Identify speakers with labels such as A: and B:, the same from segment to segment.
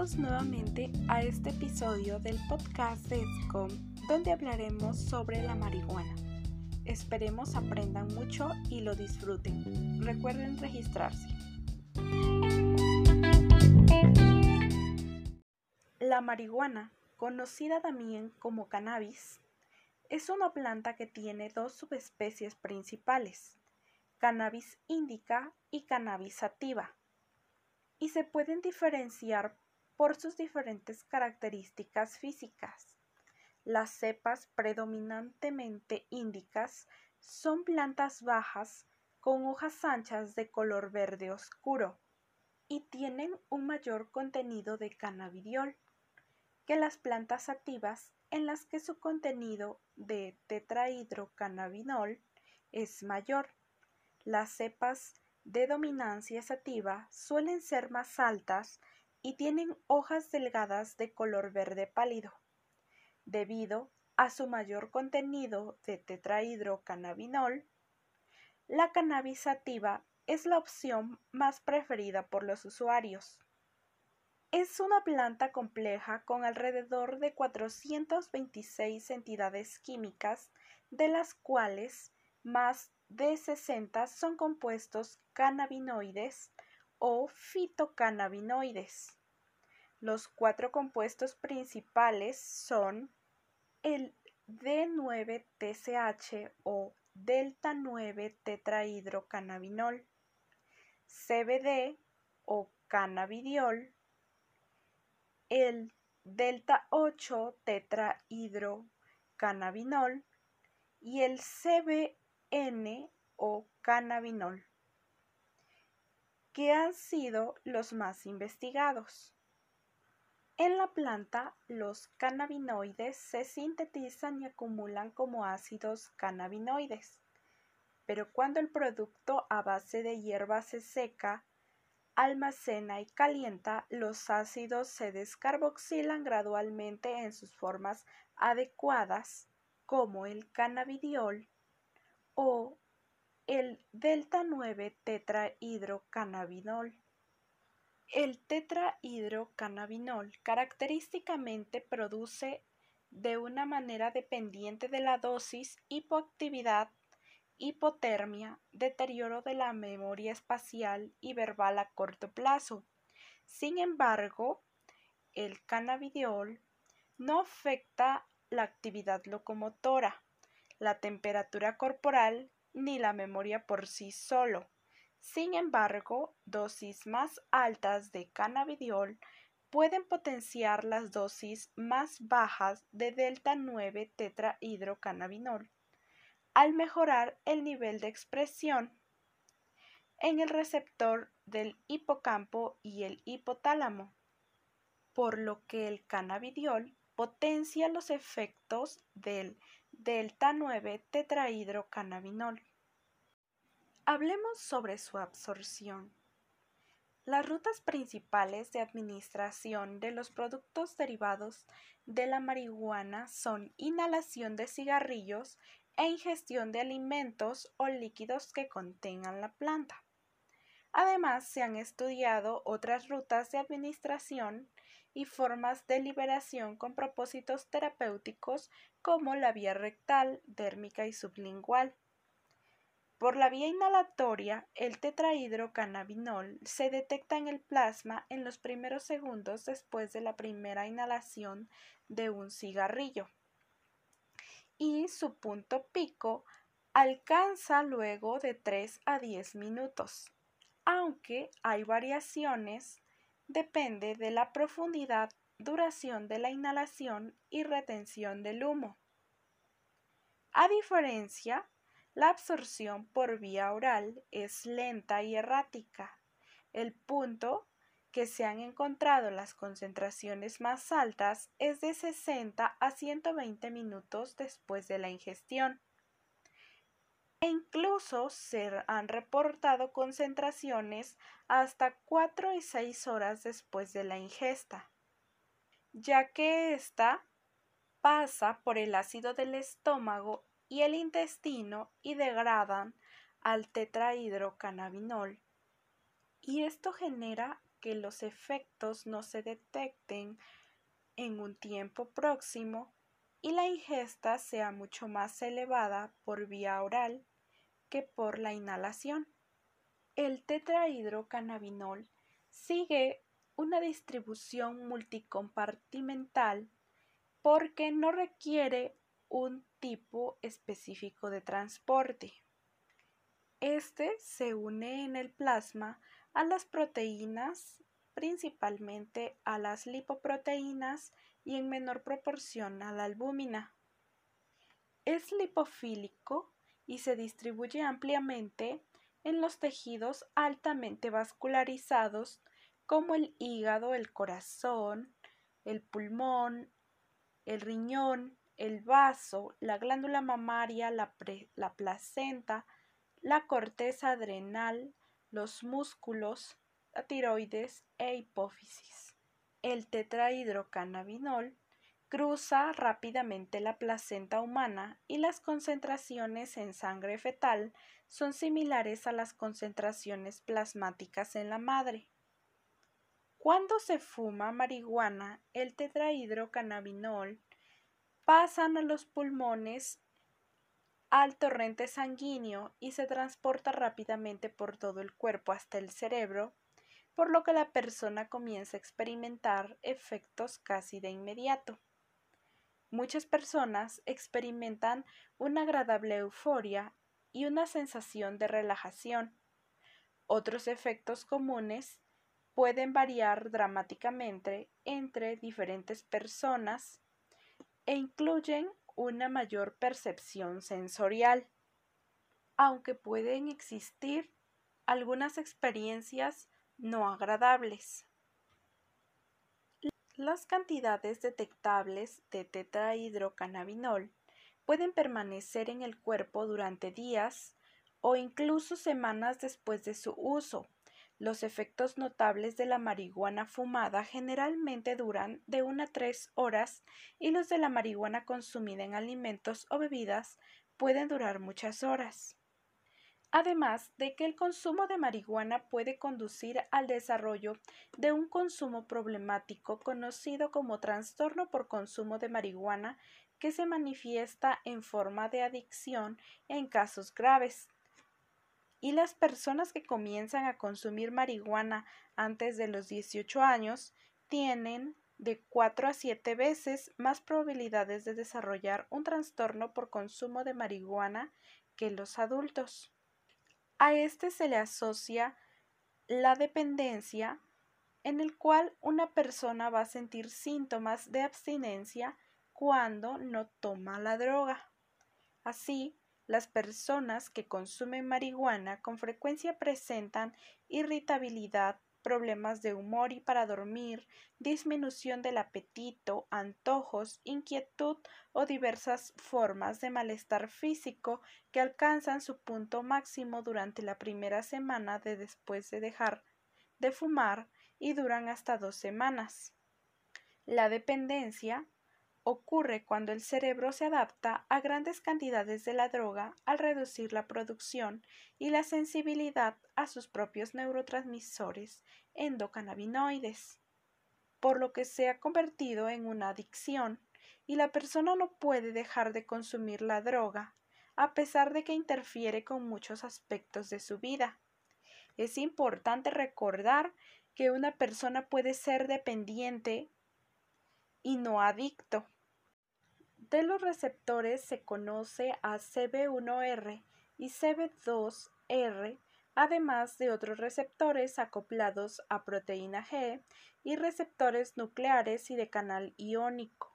A: Bienvenidos nuevamente a este episodio del podcast de SCOM donde hablaremos sobre la marihuana. Esperemos aprendan mucho y lo disfruten. Recuerden registrarse. La marihuana, conocida también como cannabis, es una planta que tiene dos subespecies principales, cannabis indica y cannabis sativa y se pueden diferenciar por sus diferentes características físicas. Las cepas predominantemente índicas son plantas bajas con hojas anchas de color verde oscuro y tienen un mayor contenido de cannabidiol que las plantas sativas en las que su contenido de tetrahidrocannabinol es mayor. Las cepas de dominancia sativa suelen ser más altas y tienen hojas delgadas de color verde pálido, debido a su mayor contenido de tetrahidrocannabinol. La cannabis sativa es la opción más preferida por los usuarios. Es una planta compleja con alrededor de 426 entidades químicas, de las cuales más de 60 son compuestos cannabinoides o fitocannabinoides. Los cuatro compuestos principales son el D9-TCH o delta 9 tetrahidrocannabinol, CBD o cannabidiol, el delta 8 tetrahidrocannabinol y el CB N o cannabinol, que han sido los más investigados. En la planta, los cannabinoides se sintetizan y acumulan como ácidos cannabinoides, pero cuando el producto a base de hierba se seca, almacena y calienta, los ácidos se descarboxilan gradualmente en sus formas adecuadas, como el cannabidiol, o el delta 9 tetrahidrocannabinol. El tetrahidrocannabinol característicamente produce de una manera dependiente de la dosis hipoactividad, hipotermia, deterioro de la memoria espacial y verbal a corto plazo. Sin embargo, el cannabidiol no afecta la actividad locomotora, la temperatura corporal ni la memoria por sí solo. Sin embargo, dosis más altas de cannabidiol pueden potenciar las dosis más bajas de delta 9 tetrahidrocannabinol al mejorar el nivel de expresión en el receptor del hipocampo y el hipotálamo, por lo que el cannabidiol potencia los efectos del delta 9 tetrahidrocannabinol. Hablemos sobre su absorción. Las rutas principales de administración de los productos derivados de la marihuana son inhalación de cigarrillos e ingestión de alimentos o líquidos que contengan la planta. Además, se han estudiado otras rutas de administración y formas de liberación con propósitos terapéuticos como la vía rectal, dérmica y sublingual. Por la vía inhalatoria, el tetrahidrocannabinol se detecta en el plasma en los primeros segundos después de la primera inhalación de un cigarrillo y su punto pico alcanza luego de 3 a 10 minutos, aunque hay variaciones depende de la profundidad, duración de la inhalación y retención del humo. A diferencia, la absorción por vía oral es lenta y errática. El punto que se han encontrado las concentraciones más altas es de 60 a 120 minutos después de la ingestión e incluso se han reportado concentraciones hasta 4 y 6 horas después de la ingesta, ya que ésta pasa por el ácido del estómago y el intestino y degradan al tetrahidrocannabinol y esto genera que los efectos no se detecten en un tiempo próximo y la ingesta sea mucho más elevada por vía oral que por la inhalación. El tetrahidrocannabinol sigue una distribución multicompartimental porque no requiere un tipo específico de transporte. Este se une en el plasma a las proteínas, principalmente a las lipoproteínas y en menor proporción a la albúmina. Es lipofílico y se distribuye ampliamente en los tejidos altamente vascularizados como el hígado, el corazón, el pulmón, el riñón, el vaso, la glándula mamaria, la, la placenta, la corteza adrenal, los músculos, la tiroides e hipófisis. El tetrahidrocannabinol cruza rápidamente la placenta humana y las concentraciones en sangre fetal son similares a las concentraciones plasmáticas en la madre. Cuando se fuma marihuana, el tetrahidrocannabinol pasan a los pulmones al torrente sanguíneo y se transporta rápidamente por todo el cuerpo hasta el cerebro, por lo que la persona comienza a experimentar efectos casi de inmediato. Muchas personas experimentan una agradable euforia y una sensación de relajación. Otros efectos comunes pueden variar dramáticamente entre diferentes personas e incluyen una mayor percepción sensorial, aunque pueden existir algunas experiencias no agradables. Las cantidades detectables de tetrahidrocannabinol pueden permanecer en el cuerpo durante días o incluso semanas después de su uso, los efectos notables de la marihuana fumada generalmente duran de una a tres horas y los de la marihuana consumida en alimentos o bebidas pueden durar muchas horas. Además de que el consumo de marihuana puede conducir al desarrollo de un consumo problemático conocido como trastorno por consumo de marihuana que se manifiesta en forma de adicción en casos graves y las personas que comienzan a consumir marihuana antes de los 18 años tienen de 4 a 7 veces más probabilidades de desarrollar un trastorno por consumo de marihuana que los adultos. A este se le asocia la dependencia, en el cual una persona va a sentir síntomas de abstinencia cuando no toma la droga. Así, las personas que consumen marihuana con frecuencia presentan irritabilidad, problemas de humor y para dormir, disminución del apetito, antojos, inquietud o diversas formas de malestar físico que alcanzan su punto máximo durante la primera semana de después de dejar de fumar y duran hasta dos semanas. La dependencia ocurre cuando el cerebro se adapta a grandes cantidades de la droga al reducir la producción y la sensibilidad a sus propios neurotransmisores endocannabinoides, por lo que se ha convertido en una adicción y la persona no puede dejar de consumir la droga a pesar de que interfiere con muchos aspectos de su vida. Es importante recordar que una persona puede ser dependiente y no adicto. De los receptores se conoce a CB1R y CB2R, además de otros receptores acoplados a proteína G y receptores nucleares y de canal iónico.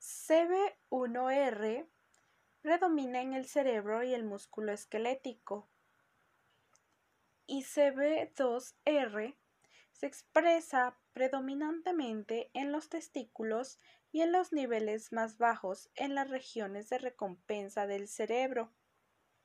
A: CB1R predomina en el cerebro y el músculo esquelético y CB2R se expresa predominantemente en los testículos y en los niveles más bajos en las regiones de recompensa del cerebro.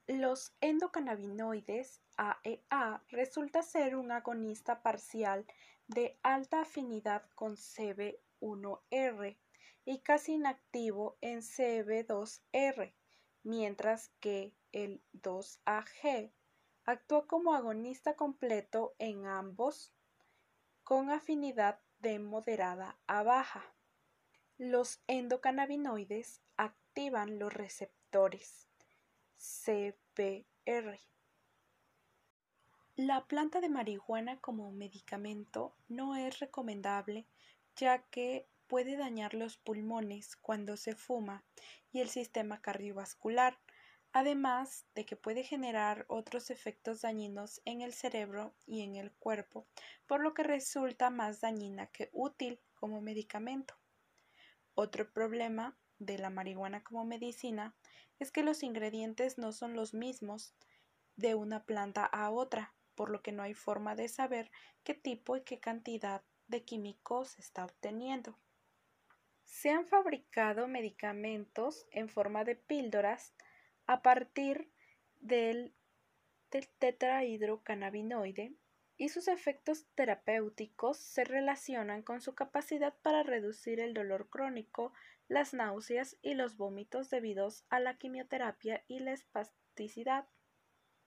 A: Los endocannabinoides AEA e resulta ser un agonista parcial de alta afinidad con CB1R y casi inactivo en CB2R, mientras que el 2AG actúa como agonista completo en ambos con afinidad de moderada a baja. Los endocannabinoides activan los receptores CBR. La planta de marihuana como medicamento no es recomendable ya que puede dañar los pulmones cuando se fuma y el sistema cardiovascular, además de que puede generar otros efectos dañinos en el cerebro y en el cuerpo, por lo que resulta más dañina que útil como medicamento. Otro problema de la marihuana como medicina es que los ingredientes no son los mismos de una planta a otra, por lo que no hay forma de saber qué tipo y qué cantidad de químicos se está obteniendo. Se han fabricado medicamentos en forma de píldoras a partir del, del tetrahidrocannabinoide y sus efectos terapéuticos se relacionan con su capacidad para reducir el dolor crónico, las náuseas y los vómitos debidos a la quimioterapia y la espasticidad.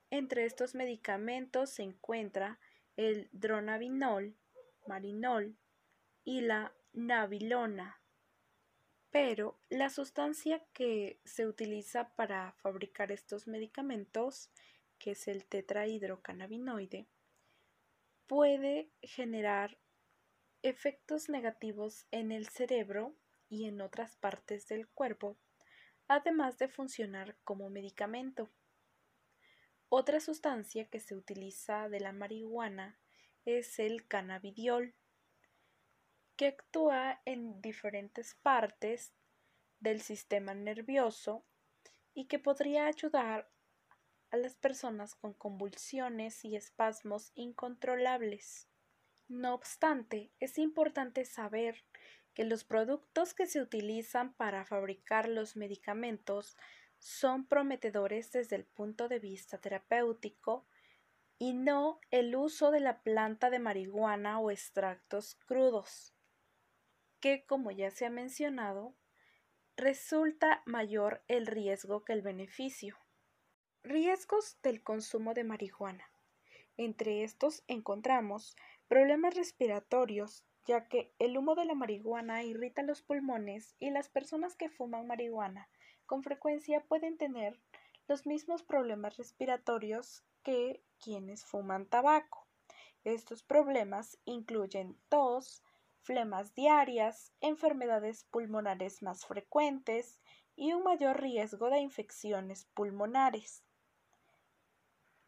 A: Entre estos medicamentos se encuentra el dronabinol, marinol y la nabilona. Pero la sustancia que se utiliza para fabricar estos medicamentos, que es el tetrahidrocannabinoide, puede generar efectos negativos en el cerebro y en otras partes del cuerpo, además de funcionar como medicamento. Otra sustancia que se utiliza de la marihuana es el cannabidiol, que actúa en diferentes partes del sistema nervioso y que podría ayudar a las personas con convulsiones y espasmos incontrolables. No obstante, es importante saber que los productos que se utilizan para fabricar los medicamentos son prometedores desde el punto de vista terapéutico y no el uso de la planta de marihuana o extractos crudos, que, como ya se ha mencionado, resulta mayor el riesgo que el beneficio. Riesgos del consumo de marihuana. Entre estos encontramos problemas respiratorios, ya que el humo de la marihuana irrita los pulmones y las personas que fuman marihuana con frecuencia pueden tener los mismos problemas respiratorios que quienes fuman tabaco. Estos problemas incluyen tos, flemas diarias, enfermedades pulmonares más frecuentes y un mayor riesgo de infecciones pulmonares.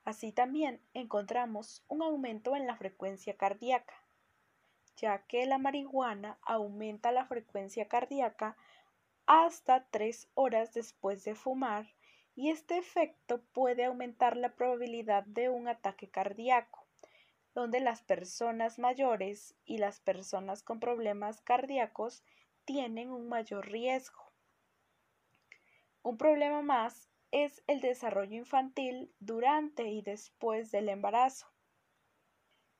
A: Así también encontramos un aumento en la frecuencia cardíaca, ya que la marihuana aumenta la frecuencia cardíaca hasta tres horas después de fumar y este efecto puede aumentar la probabilidad de un ataque cardíaco, donde las personas mayores y las personas con problemas cardíacos tienen un mayor riesgo. Un problema más es el desarrollo infantil durante y después del embarazo,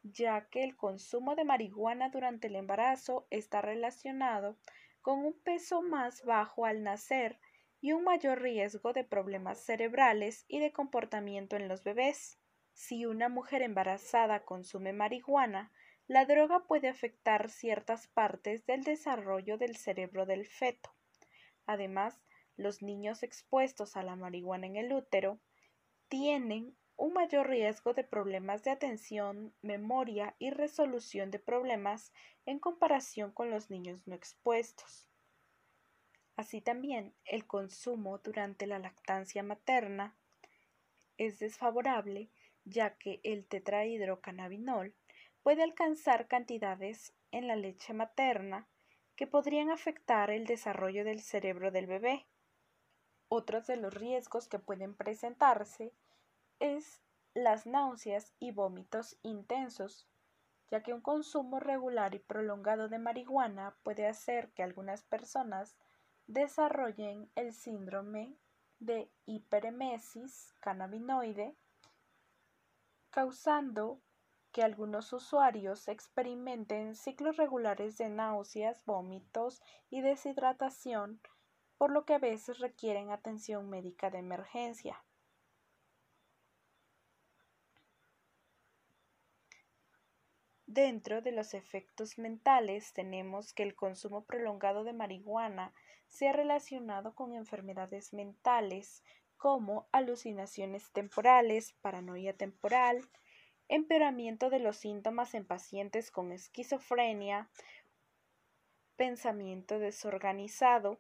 A: ya que el consumo de marihuana durante el embarazo está relacionado con un peso más bajo al nacer y un mayor riesgo de problemas cerebrales y de comportamiento en los bebés. Si una mujer embarazada consume marihuana, la droga puede afectar ciertas partes del desarrollo del cerebro del feto. Además, los niños expuestos a la marihuana en el útero tienen un mayor riesgo de problemas de atención, memoria y resolución de problemas en comparación con los niños no expuestos. Así también, el consumo durante la lactancia materna es desfavorable ya que el tetrahidrocannabinol puede alcanzar cantidades en la leche materna que podrían afectar el desarrollo del cerebro del bebé. Otros de los riesgos que pueden presentarse es las náuseas y vómitos intensos, ya que un consumo regular y prolongado de marihuana puede hacer que algunas personas desarrollen el síndrome de hiperemesis cannabinoide, causando que algunos usuarios experimenten ciclos regulares de náuseas, vómitos y deshidratación, por lo que a veces requieren atención médica de emergencia. Dentro de los efectos mentales tenemos que el consumo prolongado de marihuana se ha relacionado con enfermedades mentales como alucinaciones temporales, paranoia temporal, empeoramiento de los síntomas en pacientes con esquizofrenia, pensamiento desorganizado,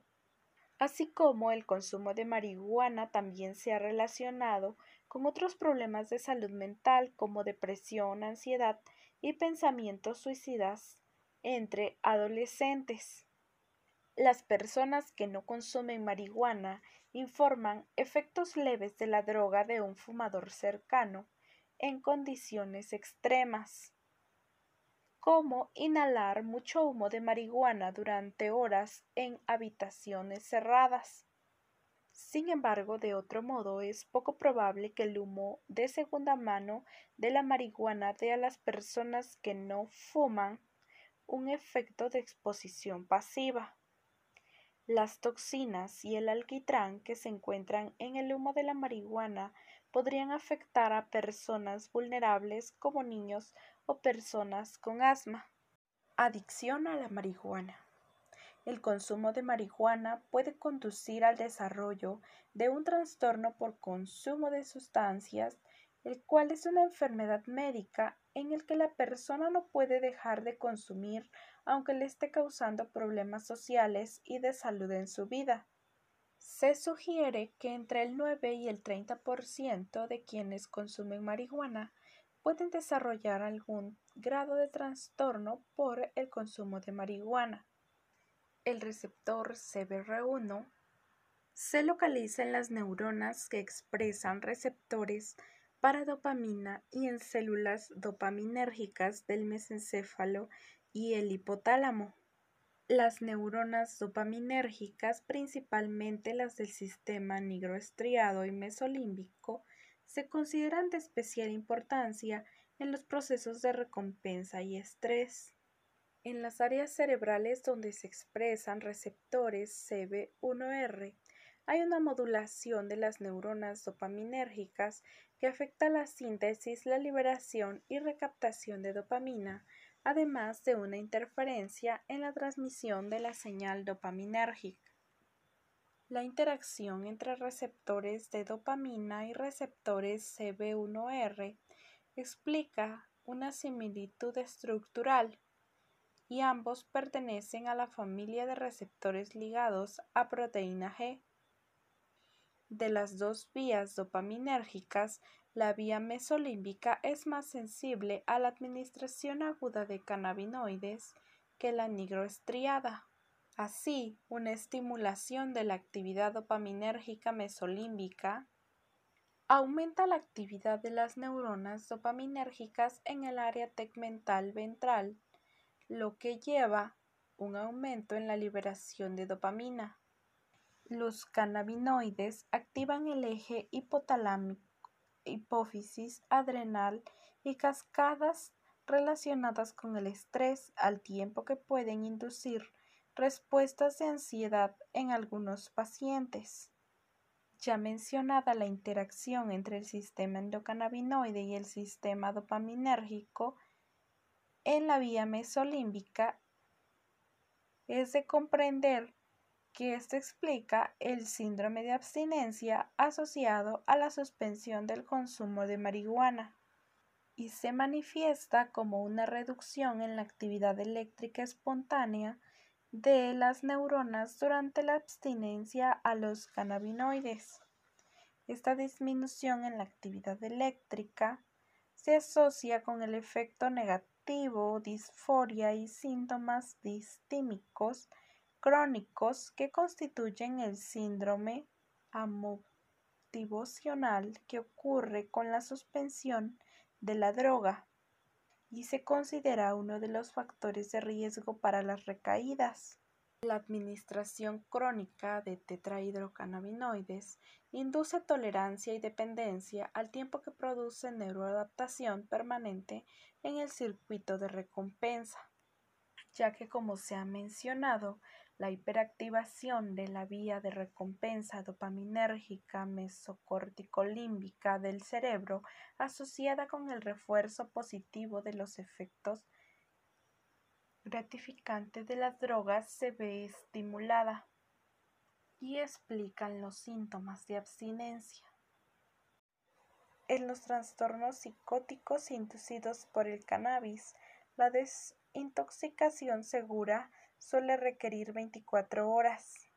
A: así como el consumo de marihuana también se ha relacionado con otros problemas de salud mental como depresión, ansiedad y pensamientos suicidas entre adolescentes. Las personas que no consumen marihuana informan efectos leves de la droga de un fumador cercano en condiciones extremas, como inhalar mucho humo de marihuana durante horas en habitaciones cerradas. Sin embargo, de otro modo, es poco probable que el humo de segunda mano de la marihuana dé a las personas que no fuman un efecto de exposición pasiva. Las toxinas y el alquitrán que se encuentran en el humo de la marihuana podrían afectar a personas vulnerables como niños o personas con asma. Adicción a la marihuana. El consumo de marihuana puede conducir al desarrollo de un trastorno por consumo de sustancias, el cual es una enfermedad médica en el que la persona no puede dejar de consumir aunque le esté causando problemas sociales y de salud en su vida. Se sugiere que entre el 9 y el 30% de quienes consumen marihuana pueden desarrollar algún grado de trastorno por el consumo de marihuana el receptor CBR1 se localiza en las neuronas que expresan receptores para dopamina y en células dopaminérgicas del mesencéfalo y el hipotálamo. Las neuronas dopaminérgicas, principalmente las del sistema nigroestriado y mesolímbico, se consideran de especial importancia en los procesos de recompensa y estrés. En las áreas cerebrales donde se expresan receptores CB1R, hay una modulación de las neuronas dopaminérgicas que afecta la síntesis, la liberación y recaptación de dopamina, además de una interferencia en la transmisión de la señal dopaminérgica. La interacción entre receptores de dopamina y receptores CB1R explica una similitud estructural y ambos pertenecen a la familia de receptores ligados a proteína G. De las dos vías dopaminérgicas, la vía mesolímbica es más sensible a la administración aguda de cannabinoides que la nigroestriada. Así, una estimulación de la actividad dopaminérgica mesolímbica aumenta la actividad de las neuronas dopaminérgicas en el área tegmental ventral lo que lleva un aumento en la liberación de dopamina. Los cannabinoides activan el eje hipotalámico, hipófisis adrenal y cascadas relacionadas con el estrés al tiempo que pueden inducir respuestas de ansiedad en algunos pacientes. Ya mencionada la interacción entre el sistema endocannabinoide y el sistema dopaminérgico en la vía mesolímbica es de comprender que esto explica el síndrome de abstinencia asociado a la suspensión del consumo de marihuana y se manifiesta como una reducción en la actividad eléctrica espontánea de las neuronas durante la abstinencia a los cannabinoides. Esta disminución en la actividad eléctrica se asocia con el efecto negativo disforia y síntomas distímicos crónicos que constituyen el síndrome amotivacional que ocurre con la suspensión de la droga y se considera uno de los factores de riesgo para las recaídas. La administración crónica de tetrahidrocannabinoides induce tolerancia y dependencia al tiempo que produce neuroadaptación permanente en el circuito de recompensa, ya que como se ha mencionado, la hiperactivación de la vía de recompensa dopaminérgica mesocorticolímbica del cerebro asociada con el refuerzo positivo de los efectos gratificante de las drogas se ve estimulada y explican los síntomas de abstinencia. En los trastornos psicóticos inducidos por el cannabis, la desintoxicación segura suele requerir 24 horas,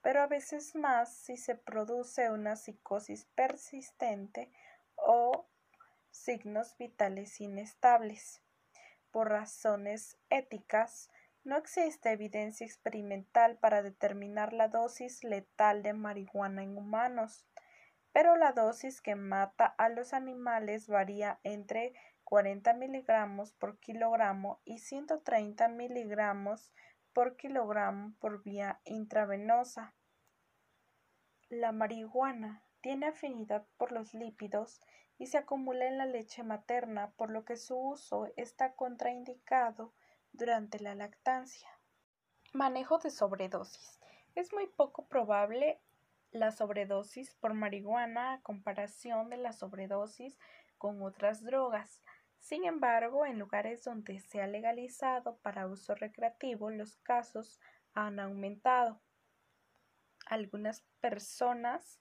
A: pero a veces más si se produce una psicosis persistente o signos vitales inestables. Por razones éticas, no existe evidencia experimental para determinar la dosis letal de marihuana en humanos, pero la dosis que mata a los animales varía entre 40 miligramos por kilogramo y 130 miligramos por kilogramo por vía intravenosa. La marihuana tiene afinidad por los lípidos y se acumula en la leche materna, por lo que su uso está contraindicado durante la lactancia. Manejo de sobredosis. Es muy poco probable la sobredosis por marihuana a comparación de la sobredosis con otras drogas. Sin embargo, en lugares donde se ha legalizado para uso recreativo, los casos han aumentado. Algunas personas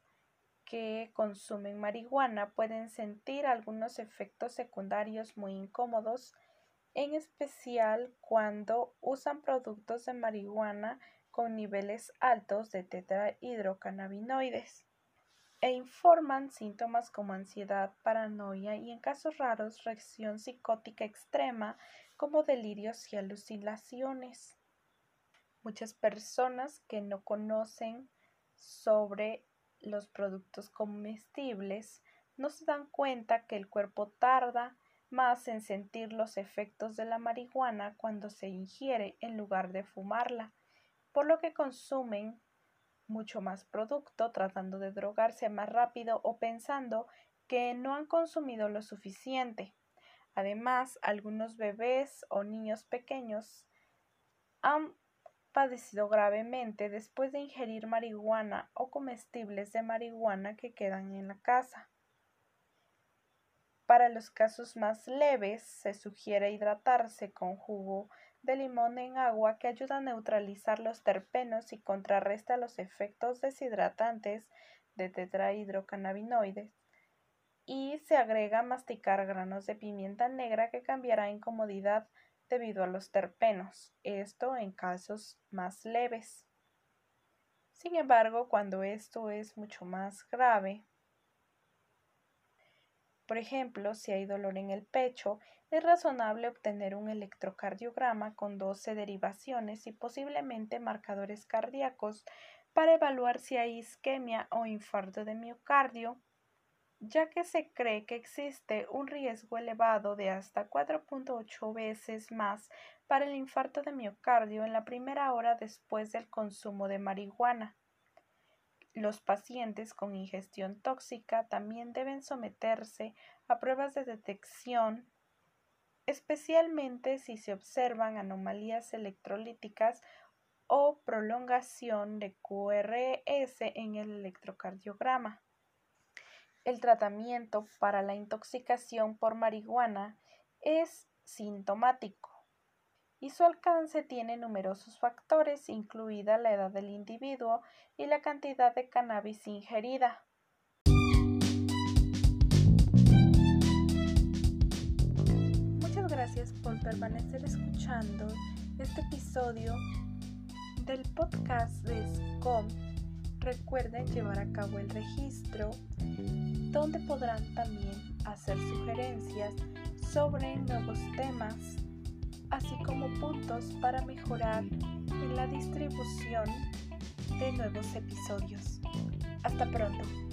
A: que consumen marihuana pueden sentir algunos efectos secundarios muy incómodos, en especial cuando usan productos de marihuana con niveles altos de tetrahidrocannabinoides e informan síntomas como ansiedad, paranoia y en casos raros reacción psicótica extrema como delirios y alucinaciones. Muchas personas que no conocen sobre los productos comestibles no se dan cuenta que el cuerpo tarda más en sentir los efectos de la marihuana cuando se ingiere en lugar de fumarla por lo que consumen mucho más producto tratando de drogarse más rápido o pensando que no han consumido lo suficiente. Además, algunos bebés o niños pequeños han padecido gravemente después de ingerir marihuana o comestibles de marihuana que quedan en la casa. Para los casos más leves, se sugiere hidratarse con jugo de limón en agua que ayuda a neutralizar los terpenos y contrarresta los efectos deshidratantes de tetrahidrocannabinoides. Y se agrega masticar granos de pimienta negra que cambiará en comodidad debido a los terpenos, esto en casos más leves. Sin embargo, cuando esto es mucho más grave, por ejemplo, si hay dolor en el pecho, es razonable obtener un electrocardiograma con 12 derivaciones y posiblemente marcadores cardíacos para evaluar si hay isquemia o infarto de miocardio, ya que se cree que existe un riesgo elevado de hasta 4.8 veces más para el infarto de miocardio en la primera hora después del consumo de marihuana. Los pacientes con ingestión tóxica también deben someterse a pruebas de detección, especialmente si se observan anomalías electrolíticas o prolongación de QRS en el electrocardiograma. El tratamiento para la intoxicación por marihuana es sintomático y su alcance tiene numerosos factores, incluida la edad del individuo y la cantidad de cannabis ingerida. Muchas gracias por permanecer escuchando este episodio del podcast de SCOM. Recuerden llevar a cabo el registro, donde podrán también hacer sugerencias sobre nuevos temas así como puntos para mejorar en la distribución de nuevos episodios. Hasta pronto.